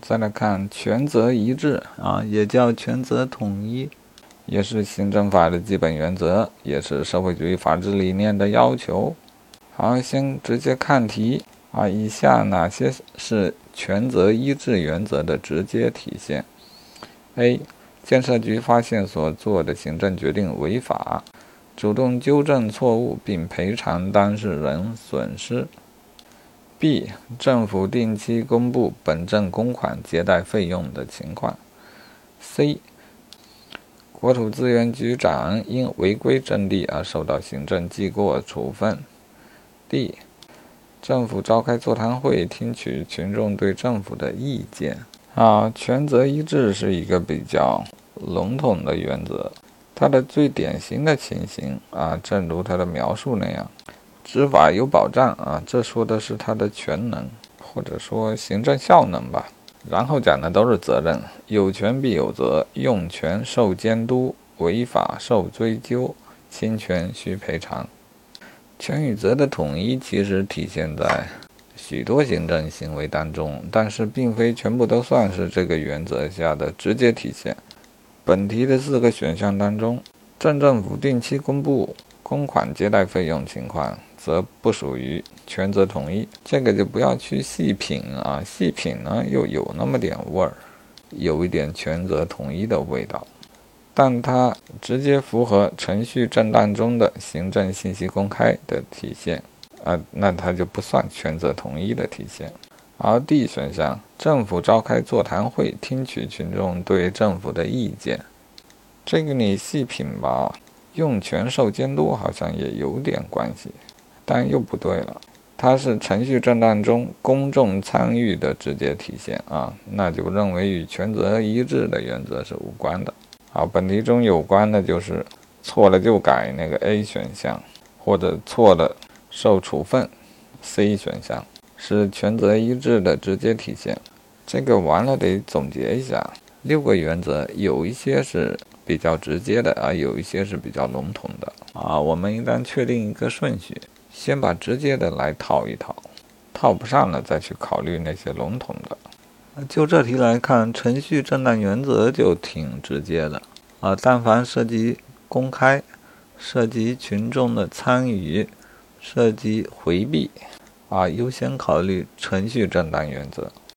再来看权责一致啊，也叫权责统一，也是行政法的基本原则，也是社会主义法治理念的要求。好，先直接看题啊，以下哪些是权责一致原则的直接体现？A. 建设局发现所做的行政决定违法，主动纠正错误并赔偿当事人损失。B. 政府定期公布本镇公款接待费用的情况。C. 国土资源局长因违规征地而受到行政记过处分。D. 政府召开座谈会，听取群众对政府的意见。啊，权责一致是一个比较笼统的原则，它的最典型的情形啊，正如它的描述那样，执法有保障啊，这说的是它的全能或者说行政效能吧。然后讲的都是责任，有权必有责，用权受监督，违法受追究，侵权需赔偿。权与责的统一其实体现在。许多行政行为当中，但是并非全部都算是这个原则下的直接体现。本题的四个选项当中，镇政府定期公布公款接待费用情况，则不属于权责统一。这个就不要去细品啊，细品呢又有那么点味儿，有一点权责统一的味道，但它直接符合程序正当中的行政信息公开的体现。啊，那它就不算权责统一的体现。而 D 选项，政府召开座谈会，听取群众对政府的意见，这个你细品吧，用权受监督好像也有点关系，但又不对了，它是程序正当中公众参与的直接体现啊，那就认为与权责一致的原则是无关的。好，本题中有关的就是错了就改那个 A 选项，或者错了。受处分，C 选项是权责一致的直接体现。这个完了得总结一下，六个原则有一些是比较直接的啊，有一些是比较笼统的啊。我们应当确定一个顺序，先把直接的来套一套，套不上了再去考虑那些笼统的。就这题来看，程序正当原则就挺直接的啊，但凡涉及公开，涉及群众的参与。涉及回避，啊，优先考虑程序正当原则。